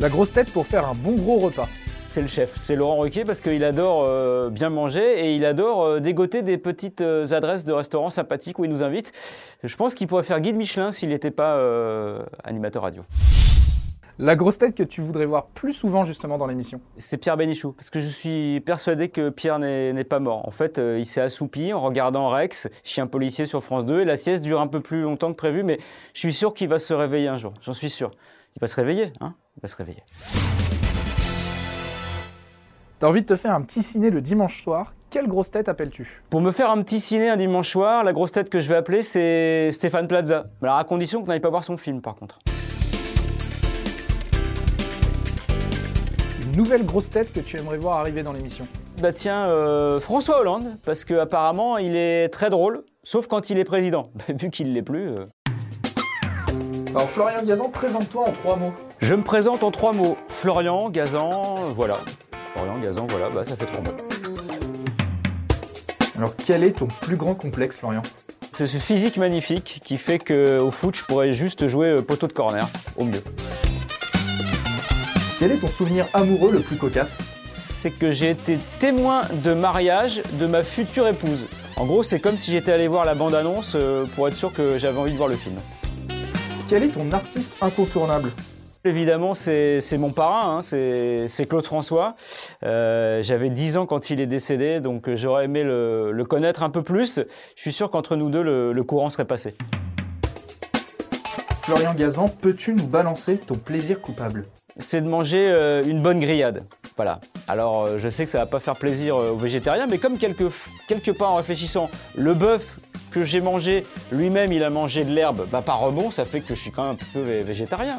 La grosse tête pour faire un bon gros repas. C'est le chef, c'est Laurent Ruquier parce qu'il adore euh, bien manger et il adore euh, dégoter des petites euh, adresses de restaurants sympathiques où il nous invite. Je pense qu'il pourrait faire guide Michelin s'il n'était pas animateur radio. La grosse tête que tu voudrais voir plus souvent justement dans l'émission C'est Pierre Bénichou, parce que je suis persuadé que Pierre n'est pas mort. En fait, il s'est assoupi en regardant Rex, chien policier sur France 2, et la sieste dure un peu plus longtemps que prévu, mais je suis sûr qu'il va se réveiller un jour, j'en suis sûr. Il va se réveiller, hein Il va se réveiller. T'as envie de te faire un petit ciné le dimanche soir, quelle grosse tête appelles-tu? Pour me faire un petit ciné un dimanche soir, la grosse tête que je vais appeler, c'est Stéphane Plaza. Alors à condition qu'on n'aille pas voir son film, par contre. Une nouvelle grosse tête que tu aimerais voir arriver dans l'émission Bah tiens, euh, François Hollande, parce qu'apparemment il est très drôle, sauf quand il est président. Vu qu'il l'est plus. Euh. Alors Florian Gazan, présente-toi en trois mots. Je me présente en trois mots. Florian Gazan, voilà. Florian Gazan, voilà, bah, ça fait trois mots. Alors quel est ton plus grand complexe, Florian? C'est ce physique magnifique qui fait qu'au foot, je pourrais juste jouer euh, poteau de corner, au mieux. Quel est ton souvenir amoureux le plus cocasse? C'est que j'ai été témoin de mariage de ma future épouse. En gros, c'est comme si j'étais allé voir la bande-annonce euh, pour être sûr que j'avais envie de voir le film. Quel est ton artiste incontournable? Évidemment, c'est mon parrain, hein, c'est Claude François. Euh, j'avais 10 ans quand il est décédé, donc euh, j'aurais aimé le, connaître un peu plus. Je suis sûr qu'entre nous deux, le, courant serait passé. Florian Gazan, peux-tu nous balancer ton plaisir coupable? C'est de manger euh, une bonne grillade. Voilà. Alors, je sais que ça va pas faire plaisir aux végétariens, mais comme quelque, quelque part en réfléchissant, le bœuf que j'ai mangé, lui-même, il a mangé de l'herbe, bah, par rebond, ça fait que je suis quand même un peu végétarien.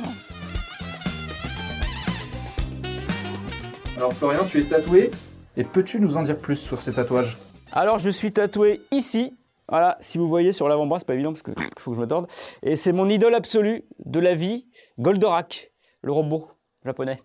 Alors Florian, tu es tatoué, et peux-tu nous en dire plus sur ces tatouages? Alors je suis tatoué ici, voilà, si vous voyez sur l'avant-bras, c'est pas évident parce qu'il faut que je me torde. Et c'est mon idole absolue de la vie, Goldorak, le robot japonais.